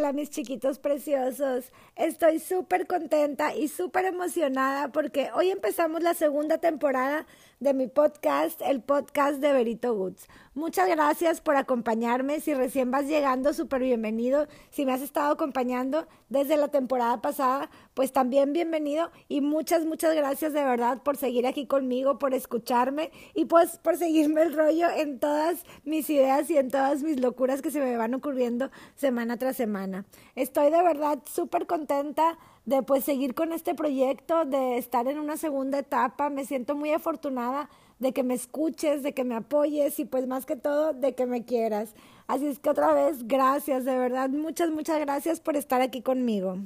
Hola mis chiquitos preciosos, estoy súper contenta y súper emocionada porque hoy empezamos la segunda temporada de mi podcast, el podcast de Berito Goods. Muchas gracias por acompañarme. Si recién vas llegando, súper bienvenido. Si me has estado acompañando desde la temporada pasada, pues también bienvenido. Y muchas, muchas gracias de verdad por seguir aquí conmigo, por escucharme y pues por seguirme el rollo en todas mis ideas y en todas mis locuras que se me van ocurriendo semana tras semana. Estoy de verdad súper contenta de pues seguir con este proyecto, de estar en una segunda etapa. Me siento muy afortunada de que me escuches, de que me apoyes y pues más que todo de que me quieras. Así es que otra vez, gracias, de verdad, muchas, muchas gracias por estar aquí conmigo.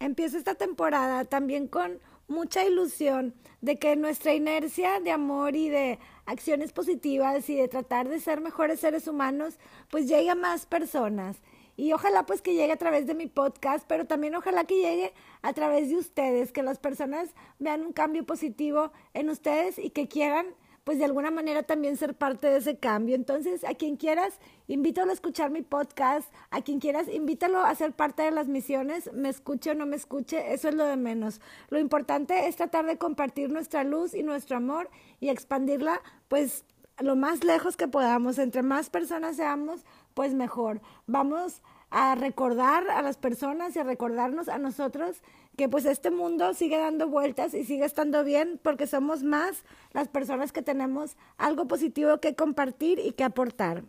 Empiezo esta temporada también con mucha ilusión de que nuestra inercia de amor y de acciones positivas y de tratar de ser mejores seres humanos, pues llegue a más personas y ojalá pues que llegue a través de mi podcast, pero también ojalá que llegue a través de ustedes, que las personas vean un cambio positivo en ustedes y que quieran pues de alguna manera también ser parte de ese cambio. Entonces, a quien quieras, invítalo a escuchar mi podcast, a quien quieras, invítalo a ser parte de las misiones, me escuche o no me escuche, eso es lo de menos. Lo importante es tratar de compartir nuestra luz y nuestro amor y expandirla pues lo más lejos que podamos, entre más personas seamos, pues mejor. Vamos a recordar a las personas y a recordarnos a nosotros que pues este mundo sigue dando vueltas y sigue estando bien porque somos más las personas que tenemos algo positivo que compartir y que aportar.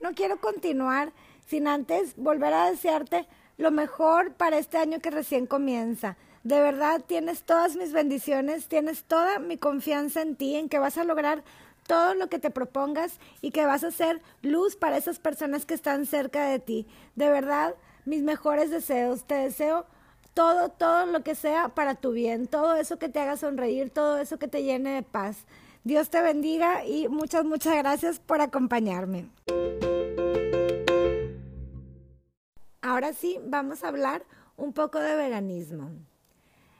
No quiero continuar sin antes volver a desearte lo mejor para este año que recién comienza. De verdad tienes todas mis bendiciones, tienes toda mi confianza en ti, en que vas a lograr todo lo que te propongas y que vas a ser luz para esas personas que están cerca de ti. De verdad, mis mejores deseos. Te deseo todo, todo lo que sea para tu bien, todo eso que te haga sonreír, todo eso que te llene de paz. Dios te bendiga y muchas, muchas gracias por acompañarme. Ahora sí, vamos a hablar un poco de veganismo.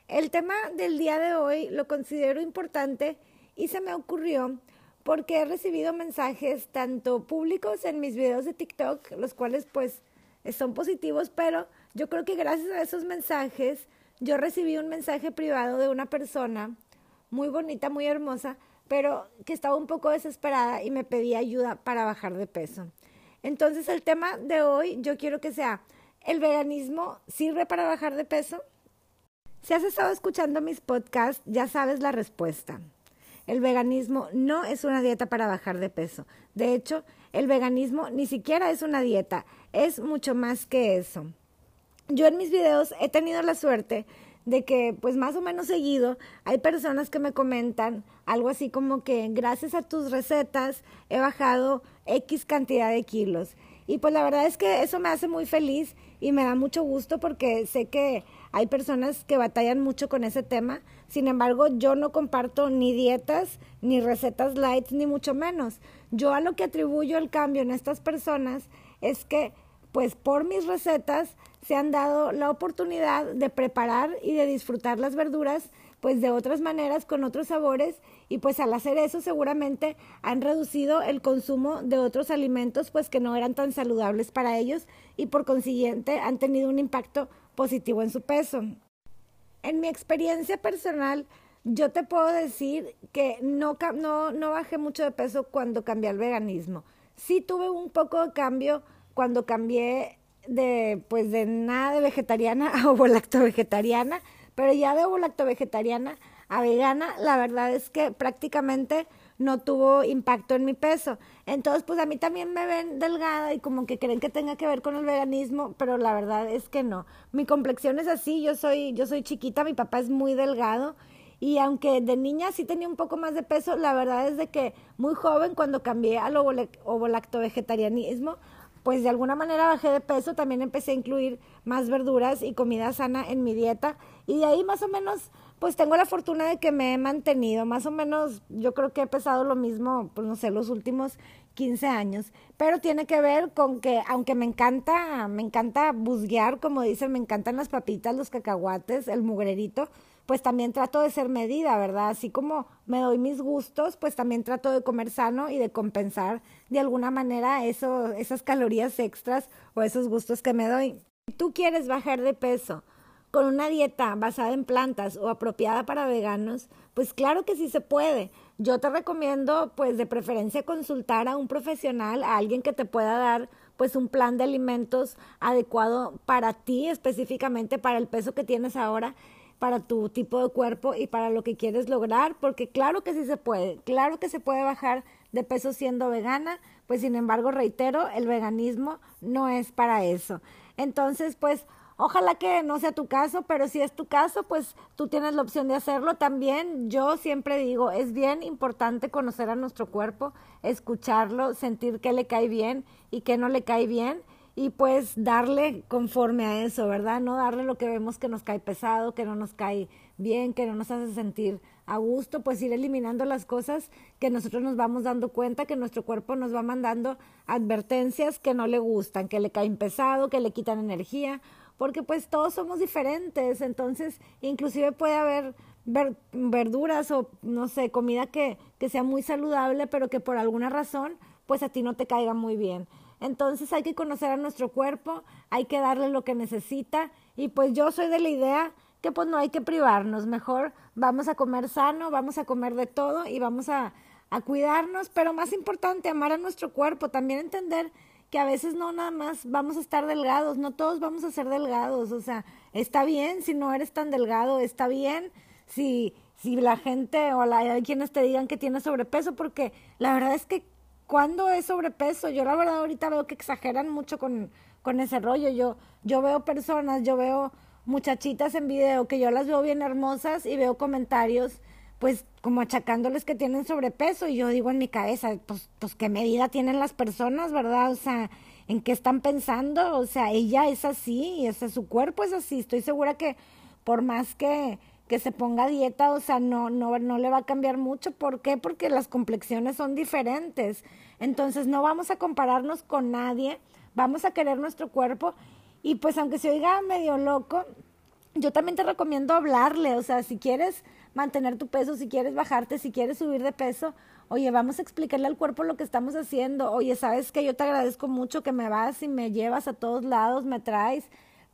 El tema del día de hoy lo considero importante y se me ocurrió porque he recibido mensajes tanto públicos en mis videos de TikTok, los cuales pues son positivos, pero yo creo que gracias a esos mensajes yo recibí un mensaje privado de una persona muy bonita, muy hermosa, pero que estaba un poco desesperada y me pedía ayuda para bajar de peso. Entonces el tema de hoy yo quiero que sea, ¿el veganismo sirve para bajar de peso? Si has estado escuchando mis podcasts, ya sabes la respuesta. El veganismo no es una dieta para bajar de peso. De hecho, el veganismo ni siquiera es una dieta, es mucho más que eso. Yo en mis videos he tenido la suerte de que pues más o menos seguido hay personas que me comentan algo así como que gracias a tus recetas he bajado X cantidad de kilos. Y pues la verdad es que eso me hace muy feliz y me da mucho gusto porque sé que hay personas que batallan mucho con ese tema. Sin embargo, yo no comparto ni dietas, ni recetas light, ni mucho menos. Yo a lo que atribuyo el cambio en estas personas es que, pues por mis recetas, se han dado la oportunidad de preparar y de disfrutar las verduras pues de otras maneras, con otros sabores, y pues al hacer eso seguramente han reducido el consumo de otros alimentos pues que no eran tan saludables para ellos y por consiguiente han tenido un impacto positivo en su peso. En mi experiencia personal, yo te puedo decir que no, no, no bajé mucho de peso cuando cambié al veganismo. Sí tuve un poco de cambio cuando cambié de, pues, de nada vegetariana a ovo vegetariana, pero ya de ovo vegetariana a vegana, la verdad es que prácticamente no tuvo impacto en mi peso. Entonces, pues a mí también me ven delgada y como que creen que tenga que ver con el veganismo, pero la verdad es que no. Mi complexión es así, yo soy yo soy chiquita, mi papá es muy delgado y aunque de niña sí tenía un poco más de peso, la verdad es de que muy joven cuando cambié al ovo vegetarianismo, pues de alguna manera bajé de peso, también empecé a incluir más verduras y comida sana en mi dieta y de ahí más o menos pues tengo la fortuna de que me he mantenido, más o menos yo creo que he pesado lo mismo, pues no sé, los últimos 15 años, pero tiene que ver con que aunque me encanta, me encanta busguear, como dicen, me encantan las papitas, los cacahuates, el mugrerito, pues también trato de ser medida, ¿verdad? Así como me doy mis gustos, pues también trato de comer sano y de compensar de alguna manera eso, esas calorías extras o esos gustos que me doy. Tú quieres bajar de peso, con una dieta basada en plantas o apropiada para veganos, pues claro que sí se puede. Yo te recomiendo, pues de preferencia, consultar a un profesional, a alguien que te pueda dar pues un plan de alimentos adecuado para ti, específicamente para el peso que tienes ahora, para tu tipo de cuerpo y para lo que quieres lograr, porque claro que sí se puede, claro que se puede bajar de peso siendo vegana, pues sin embargo, reitero, el veganismo no es para eso. Entonces, pues Ojalá que no sea tu caso, pero si es tu caso, pues tú tienes la opción de hacerlo. También yo siempre digo, es bien importante conocer a nuestro cuerpo, escucharlo, sentir qué le cae bien y qué no le cae bien y pues darle conforme a eso, ¿verdad? No darle lo que vemos que nos cae pesado, que no nos cae bien, que no nos hace sentir a gusto, pues ir eliminando las cosas que nosotros nos vamos dando cuenta, que nuestro cuerpo nos va mandando advertencias que no le gustan, que le caen pesado, que le quitan energía porque pues todos somos diferentes, entonces inclusive puede haber verduras o no sé, comida que, que sea muy saludable, pero que por alguna razón pues a ti no te caiga muy bien. Entonces hay que conocer a nuestro cuerpo, hay que darle lo que necesita. Y pues yo soy de la idea que pues no hay que privarnos, mejor vamos a comer sano, vamos a comer de todo y vamos a, a cuidarnos, pero más importante, amar a nuestro cuerpo, también entender que a veces no nada más vamos a estar delgados, no todos vamos a ser delgados, o sea, está bien si no eres tan delgado, está bien si, si la gente o la, hay quienes te digan que tienes sobrepeso, porque la verdad es que cuando es sobrepeso, yo la verdad ahorita veo que exageran mucho con, con ese rollo, yo, yo veo personas, yo veo muchachitas en video que yo las veo bien hermosas y veo comentarios pues como achacándoles que tienen sobrepeso y yo digo en mi cabeza, pues, pues qué medida tienen las personas, ¿verdad? O sea, ¿en qué están pensando? O sea, ella es así, y ese, su cuerpo es así, estoy segura que por más que, que se ponga dieta, o sea, no, no, no le va a cambiar mucho. ¿Por qué? Porque las complexiones son diferentes. Entonces no vamos a compararnos con nadie, vamos a querer nuestro cuerpo y pues aunque se oiga medio loco, yo también te recomiendo hablarle, o sea, si quieres mantener tu peso, si quieres bajarte, si quieres subir de peso, oye, vamos a explicarle al cuerpo lo que estamos haciendo. Oye, sabes que yo te agradezco mucho que me vas y me llevas a todos lados, me traes,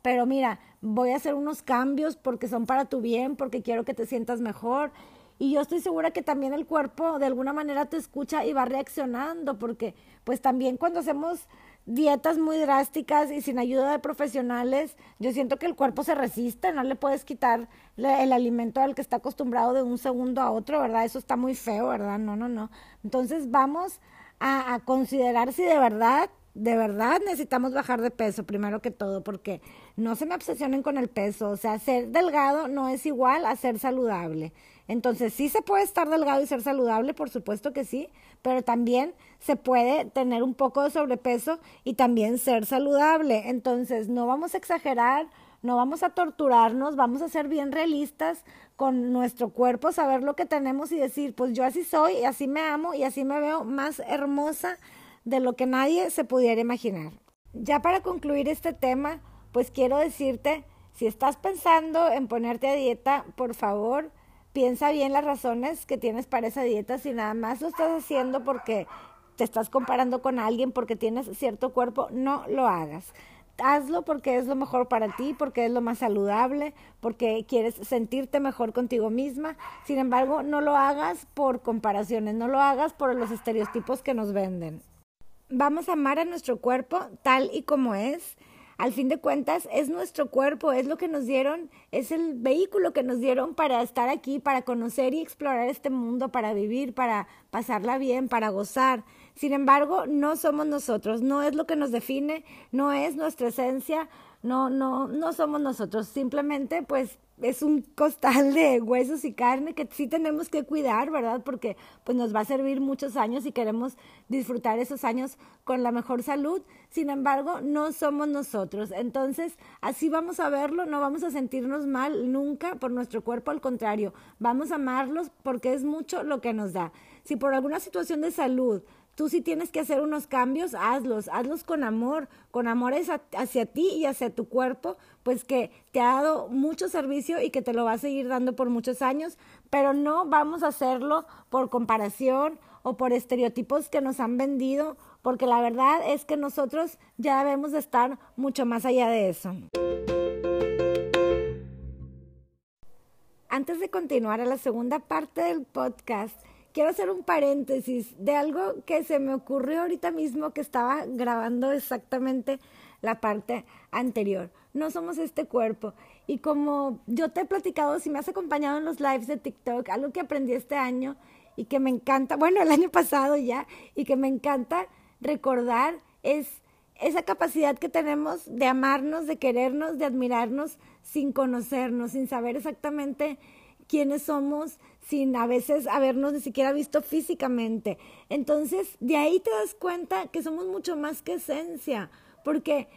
pero mira, voy a hacer unos cambios porque son para tu bien, porque quiero que te sientas mejor. Y yo estoy segura que también el cuerpo de alguna manera te escucha y va reaccionando, porque pues también cuando hacemos dietas muy drásticas y sin ayuda de profesionales, yo siento que el cuerpo se resiste, no le puedes quitar el alimento al que está acostumbrado de un segundo a otro, ¿verdad? Eso está muy feo, ¿verdad? No, no, no. Entonces vamos a, a considerar si de verdad de verdad necesitamos bajar de peso primero que todo, porque no se me obsesionen con el peso, o sea, ser delgado no es igual a ser saludable. Entonces, sí se puede estar delgado y ser saludable, por supuesto que sí, pero también se puede tener un poco de sobrepeso y también ser saludable. Entonces, no vamos a exagerar, no vamos a torturarnos, vamos a ser bien realistas con nuestro cuerpo, saber lo que tenemos y decir, pues yo así soy, y así me amo y así me veo más hermosa de lo que nadie se pudiera imaginar. Ya para concluir este tema, pues quiero decirte, si estás pensando en ponerte a dieta, por favor, piensa bien las razones que tienes para esa dieta. Si nada más lo estás haciendo porque te estás comparando con alguien, porque tienes cierto cuerpo, no lo hagas. Hazlo porque es lo mejor para ti, porque es lo más saludable, porque quieres sentirte mejor contigo misma. Sin embargo, no lo hagas por comparaciones, no lo hagas por los estereotipos que nos venden. Vamos a amar a nuestro cuerpo tal y como es al fin de cuentas es nuestro cuerpo, es lo que nos dieron, es el vehículo que nos dieron para estar aquí, para conocer y explorar este mundo, para vivir, para pasarla bien, para gozar. Sin embargo, no somos nosotros, no es lo que nos define, no es nuestra esencia, no, no, no somos nosotros, simplemente pues es un costal de huesos y carne que sí tenemos que cuidar, ¿verdad? Porque pues nos va a servir muchos años y queremos disfrutar esos años con la mejor salud. Sin embargo, no somos nosotros. Entonces, así vamos a verlo, no vamos a sentirnos mal nunca por nuestro cuerpo, al contrario, vamos a amarlos porque es mucho lo que nos da. Si por alguna situación de salud Tú sí tienes que hacer unos cambios, hazlos, hazlos con amor, con amor hacia ti y hacia tu cuerpo, pues que te ha dado mucho servicio y que te lo va a seguir dando por muchos años, pero no vamos a hacerlo por comparación o por estereotipos que nos han vendido, porque la verdad es que nosotros ya debemos de estar mucho más allá de eso. Antes de continuar a la segunda parte del podcast, quiero hacer un paréntesis de algo que se me ocurrió ahorita mismo que estaba grabando exactamente la parte anterior. No somos este cuerpo. Y como yo te he platicado, si me has acompañado en los lives de TikTok, algo que aprendí este año y que me encanta, bueno, el año pasado ya, y que me encanta recordar es esa capacidad que tenemos de amarnos, de querernos, de admirarnos sin conocernos, sin saber exactamente quiénes somos sin a veces habernos ni siquiera visto físicamente. Entonces, de ahí te das cuenta que somos mucho más que esencia, porque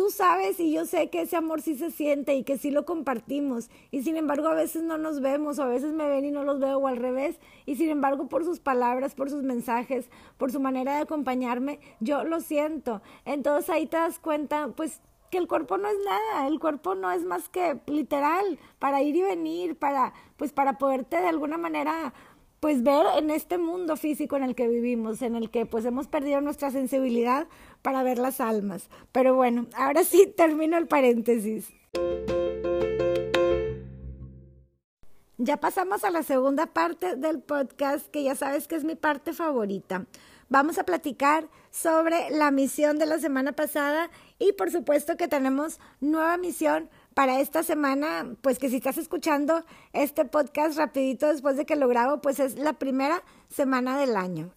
tú sabes y yo sé que ese amor sí se siente y que sí lo compartimos y sin embargo a veces no nos vemos o a veces me ven y no los veo o al revés y sin embargo por sus palabras, por sus mensajes, por su manera de acompañarme, yo lo siento. Entonces ahí te das cuenta pues que el cuerpo no es nada, el cuerpo no es más que literal para ir y venir, para pues para poderte de alguna manera pues ver en este mundo físico en el que vivimos, en el que pues hemos perdido nuestra sensibilidad para ver las almas. Pero bueno, ahora sí termino el paréntesis. Ya pasamos a la segunda parte del podcast, que ya sabes que es mi parte favorita. Vamos a platicar sobre la misión de la semana pasada y por supuesto que tenemos nueva misión para esta semana, pues que si estás escuchando este podcast rapidito después de que lo grabo, pues es la primera semana del año.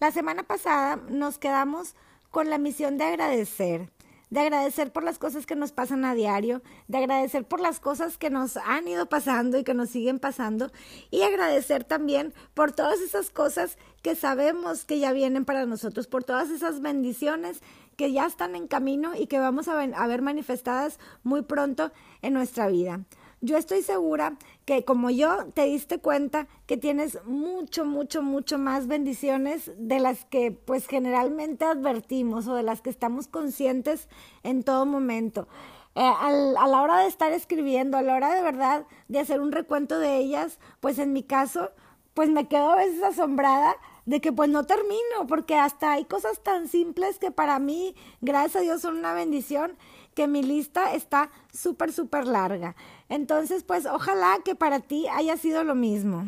La semana pasada nos quedamos con la misión de agradecer de agradecer por las cosas que nos pasan a diario, de agradecer por las cosas que nos han ido pasando y que nos siguen pasando, y agradecer también por todas esas cosas que sabemos que ya vienen para nosotros, por todas esas bendiciones que ya están en camino y que vamos a, ver manifestadas muy pronto en nuestra vida. Yo estoy segura que como yo te diste cuenta que tienes mucho, mucho, mucho más bendiciones de las que pues generalmente advertimos o de las que estamos conscientes en todo momento. Eh, a la hora de estar escribiendo, a la hora de verdad de hacer un recuento de ellas, pues en mi caso, pues me quedo a veces asombrada de que pues no termino, porque hasta hay cosas tan simples que para mí, gracias a Dios, son una bendición que mi lista está súper, súper larga. Entonces, pues ojalá que para ti haya sido lo mismo.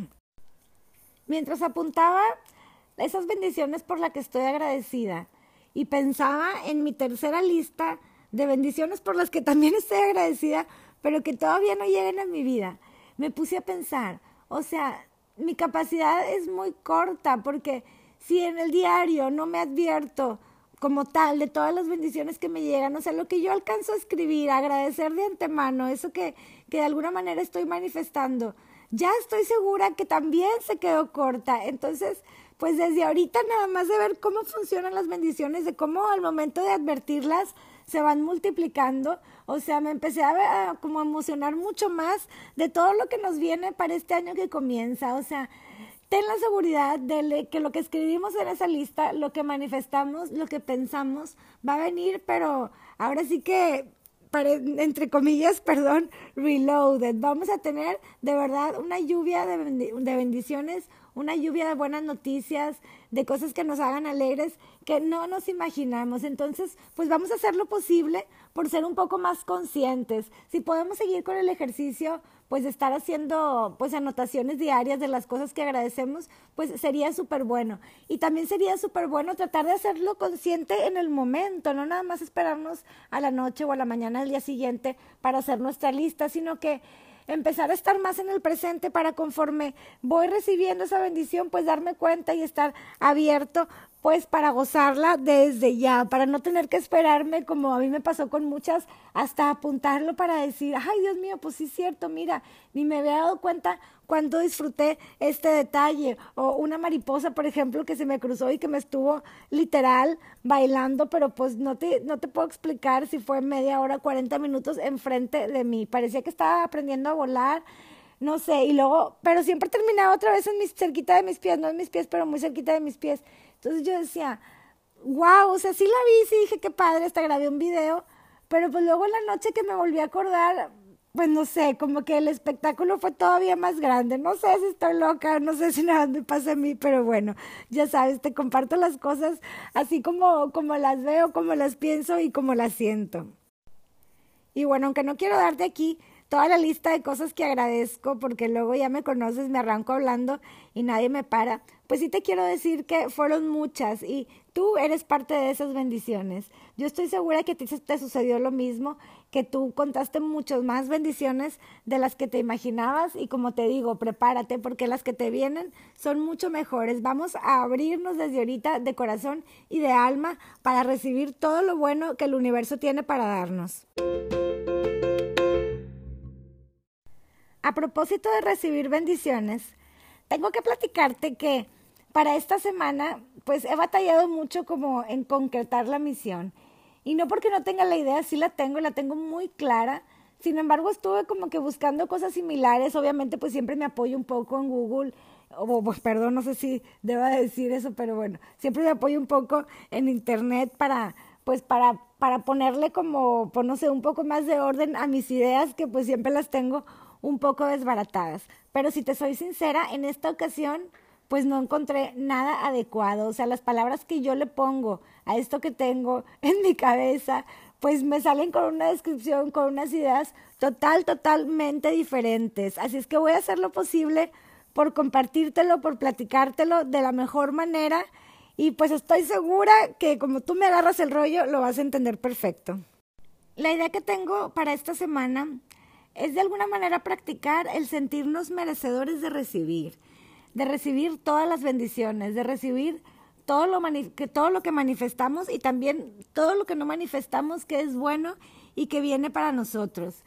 Mientras apuntaba esas bendiciones por las que estoy agradecida y pensaba en mi tercera lista de bendiciones por las que también estoy agradecida, pero que todavía no llegan a mi vida, me puse a pensar, o sea, mi capacidad es muy corta porque si en el diario no me advierto como tal, de todas las bendiciones que me llegan, o sea, lo que yo alcanzo a escribir, agradecer de antemano, eso que, que de alguna manera estoy manifestando, ya estoy segura que también se quedó corta. Entonces, pues desde ahorita nada más de ver cómo funcionan las bendiciones, de cómo al momento de advertirlas se van multiplicando, o sea, me empecé a, como emocionar mucho más de todo lo que nos viene para este año que comienza, o sea, ten la seguridad de que lo que escribimos en esa lista, lo que manifestamos, lo que pensamos, va a venir, pero ahora sí que, entre comillas, perdón, reloaded. Vamos a tener de verdad una lluvia de, de bendiciones, una lluvia de buenas noticias, de cosas que nos hagan alegres, que no nos imaginamos. Entonces, pues vamos a hacer lo posible por ser un poco más conscientes. Si podemos seguir con el ejercicio, pues estar haciendo pues anotaciones diarias de las cosas que agradecemos, pues sería súper bueno. Y también sería súper bueno tratar de hacerlo consciente en el momento, no nada más esperarnos a la noche o a la mañana del día siguiente para hacer nuestra lista, sino que empezar a estar más en el presente para conforme voy recibiendo esa bendición, pues darme cuenta y estar abierto pues para gozarla desde ya, para no tener que esperarme como a mí me pasó con muchas, hasta apuntarlo para decir, ay Dios mío, pues sí es cierto, mira, ni me había dado cuenta cuando disfruté este detalle. O una mariposa, por ejemplo, que se me cruzó y que me estuvo literal bailando, pero pues no te, no te puedo explicar si fue media hora, 40 minutos enfrente de mí. Parecía que estaba aprendiendo a volar no sé, y luego, pero siempre terminaba otra vez en mis, cerquita de mis pies, no en mis pies, pero muy cerquita de mis pies. Entonces yo decía, wow, o sea, sí la vi, sí dije qué padre, hasta grabé un video, pero pues luego en la noche que me volví a acordar, pues no sé, como que el espectáculo fue todavía más grande. No sé si estoy loca, no sé si nada me pasa a mí, pero bueno, ya sabes, te comparto las cosas así como, como las veo, como las pienso y como las siento. Y bueno, aunque no quiero darte aquí toda la lista de cosas que agradezco, porque luego ya me conoces, me arranco hablando y nadie me para, pues sí te quiero decir que fueron muchas y tú eres parte de esas bendiciones. Yo estoy segura que ti te sucedió lo mismo, que tú contaste muchas más bendiciones de las que te imaginabas y como te digo, prepárate porque las que te vienen son mucho mejores. Vamos a abrirnos desde ahorita de corazón y de alma para recibir todo lo bueno que el universo tiene para darnos. A propósito de recibir bendiciones, tengo que platicarte que para esta semana, pues he batallado mucho como en concretar la misión. Y no porque no tenga la idea, sí la tengo, la tengo muy clara. Sin embargo, estuve como que buscando cosas similares. Obviamente, pues siempre me apoyo un poco en Google. O, pues, perdón, no sé si deba decir eso, pero bueno, siempre me apoyo un poco en Internet para, pues para, para ponerle como, pues no sé, un poco más de orden a mis ideas, que pues siempre las tengo un poco desbaratadas. Pero si te soy sincera, en esta ocasión pues no encontré nada adecuado. O sea, las palabras que yo le pongo a esto que tengo en mi cabeza, pues me salen con una descripción, con unas ideas total, totalmente diferentes. Así es que voy a hacer lo posible por compartírtelo, por platicártelo de la mejor manera y pues estoy segura que como tú me agarras el rollo, lo vas a entender perfecto. La idea que tengo para esta semana es de alguna manera practicar el sentirnos merecedores de recibir, de recibir todas las bendiciones, de recibir todo lo, que, todo lo que manifestamos y también todo lo que no manifestamos que es bueno y que viene para nosotros.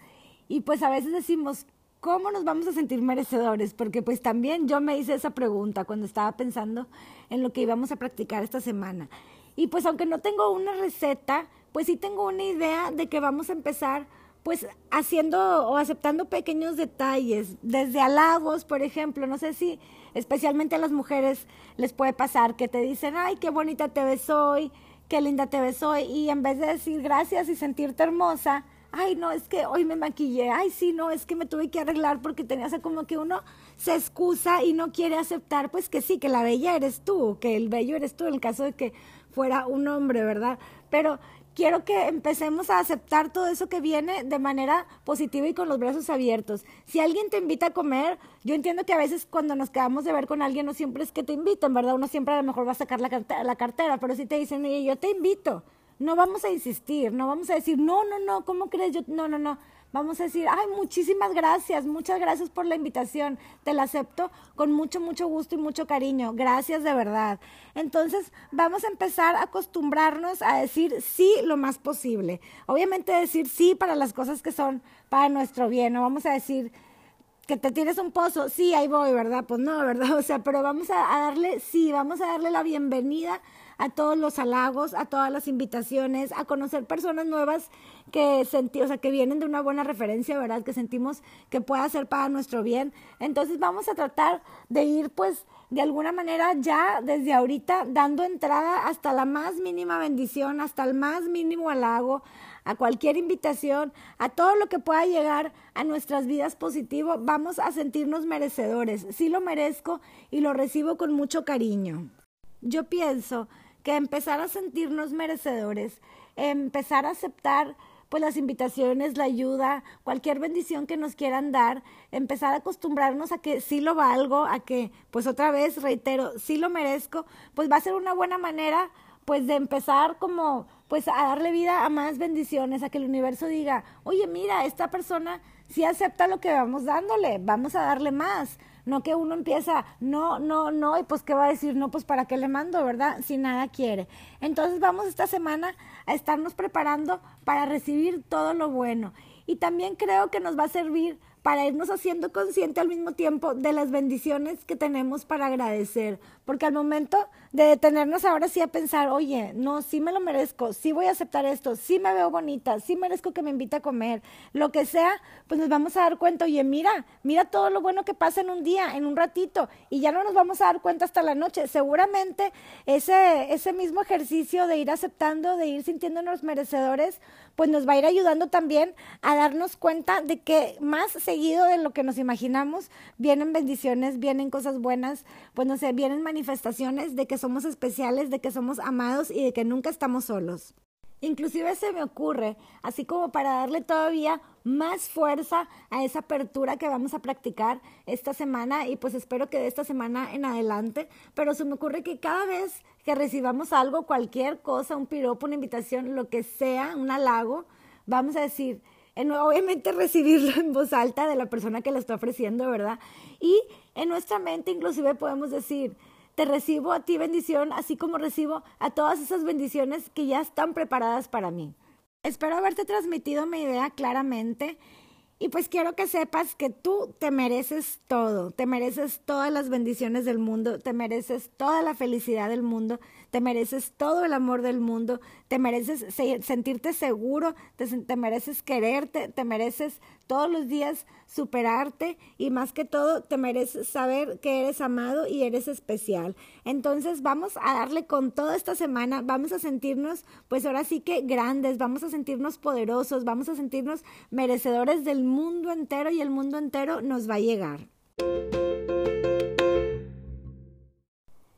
Y pues a veces decimos, ¿cómo nos vamos a sentir merecedores? Porque pues también yo me hice esa pregunta cuando estaba pensando en lo que íbamos a practicar esta semana. Y pues aunque no tengo una receta, pues sí tengo una idea de que vamos a empezar pues haciendo o aceptando pequeños detalles, desde halagos, por ejemplo, no sé si especialmente a las mujeres les puede pasar que te dicen, ay, qué bonita te ves hoy, qué linda te ves hoy, y en vez de decir gracias y sentirte hermosa, ay, no, es que hoy me maquillé, ay, sí, no, es que me tuve que arreglar porque tenía, o como que uno se excusa y no quiere aceptar, pues que sí, que la bella eres tú, que el bello eres tú, en el caso de que fuera un hombre, ¿verdad? Pero quiero que empecemos a aceptar todo eso que viene de manera positiva y con los brazos abiertos. Si alguien te invita a comer, yo entiendo que a veces cuando nos quedamos de ver con alguien no siempre es que te inviten, ¿verdad? Uno siempre a lo mejor va a sacar la cartera, la cartera pero si te dicen, oye, yo te invito, no vamos a insistir, no vamos a decir, no, no, no, ¿cómo crees? Yo, no, no, no vamos a decir, ay, muchísimas gracias, muchas gracias por la invitación, te la acepto con mucho, mucho gusto y mucho cariño, gracias de verdad. Entonces, vamos a empezar a acostumbrarnos a decir sí lo más posible. Obviamente decir sí para las cosas que son para nuestro bien, no vamos a decir que te tienes un pozo, sí, ahí voy, ¿verdad? Pues no, ¿verdad? O sea, pero vamos a, darle, sí, vamos a darle la bienvenida a todos los halagos, a todas las invitaciones, a conocer personas nuevas que sentí, o sea, que vienen de una buena referencia, ¿verdad? Que sentimos que pueda ser para nuestro bien. Entonces vamos a tratar de ir pues de alguna manera ya desde ahorita dando entrada hasta la más mínima bendición, hasta el más mínimo halago, a cualquier invitación, a todo lo que pueda llegar a nuestras vidas positivo, vamos a sentirnos merecedores. Sí lo merezco y lo recibo con mucho cariño. Yo pienso que empezar a sentirnos merecedores, empezar a aceptar pues las invitaciones, la ayuda, cualquier bendición que nos quieran dar, empezar a acostumbrarnos a que sí lo valgo, a que pues otra vez reitero, sí lo merezco, pues va a ser una buena manera pues de empezar como pues a darle vida a más bendiciones, a que el universo diga, oye, mira, esta persona sí acepta lo que vamos dándole, vamos a darle más. No que uno empieza, no, no, no, y pues qué va a decir, no, pues para qué le mando, ¿verdad? Si nada quiere. Entonces vamos esta semana a estarnos preparando para recibir todo lo bueno. Y también creo que nos va a servir para irnos haciendo consciente al mismo tiempo de las bendiciones que tenemos para agradecer. Porque al momento de detenernos ahora sí a pensar, oye, no, sí me lo merezco, sí voy a aceptar esto, sí me veo bonita, sí merezco que me invite a comer, lo que sea, pues nos vamos a dar cuenta, oye, mira, mira todo lo bueno que pasa en un día, en un ratito, y ya no nos vamos a dar cuenta hasta la noche. Seguramente ese, ese mismo ejercicio de ir aceptando, de ir sintiéndonos merecedores, pues nos va a ir ayudando también a darnos cuenta de que más seguido de lo que nos imaginamos vienen bendiciones, vienen cosas buenas, pues no sé, vienen manifestaciones de que somos especiales, de que somos amados y de que nunca estamos solos. Inclusive se me ocurre, así como para darle todavía más fuerza a esa apertura que vamos a practicar esta semana y pues espero que de esta semana en adelante, pero se me ocurre que cada vez que recibamos algo, cualquier cosa, un piropo, una invitación, lo que sea, un halago, vamos a decir, en, obviamente recibirlo en voz alta de la persona que lo está ofreciendo, ¿verdad? Y en nuestra mente inclusive podemos decir, te recibo a ti bendición, así como recibo a todas esas bendiciones que ya están preparadas para mí. Espero haberte transmitido mi idea claramente y pues quiero que sepas que tú te mereces todo, te mereces todas las bendiciones del mundo, te mereces toda la felicidad del mundo, te mereces todo el amor del mundo, te mereces sentirte seguro, te, te, mereces quererte, te mereces todos los días superarte y más que todo te mereces saber que eres amado y eres especial. Entonces vamos a darle con toda esta semana, vamos a sentirnos pues ahora sí que grandes, vamos a sentirnos poderosos, vamos a sentirnos merecedores del mundo entero y el mundo entero nos va a llegar.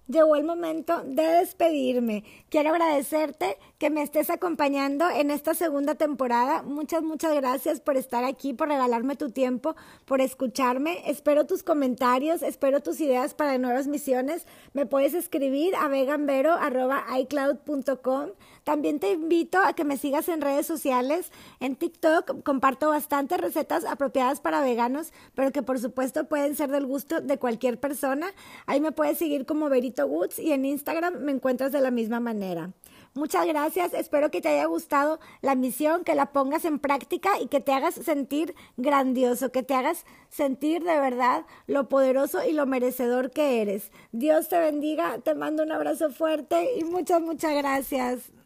Llegó el momento de despedirme. Quiero agradecerte que me estés acompañando en esta segunda temporada. Muchas, muchas gracias por estar aquí, por regalarme tu tiempo, por escucharme. Espero tus comentarios, espero tus ideas para nuevas misiones. Me puedes escribir a veganvero.icloud.com. También te invito a que me sigas en redes sociales. En TikTok comparto bastantes recetas apropiadas para veganos, pero que por supuesto pueden ser del gusto de cualquier persona. Ahí me puedes seguir como Verito Woods y en Instagram me encuentras de la misma manera. Muchas gracias, espero que te haya gustado la misión, que la pongas en práctica y que te hagas sentir grandioso, que te hagas sentir de verdad lo poderoso y lo merecedor que eres. Dios te bendiga, te mando un abrazo fuerte y muchas, muchas gracias.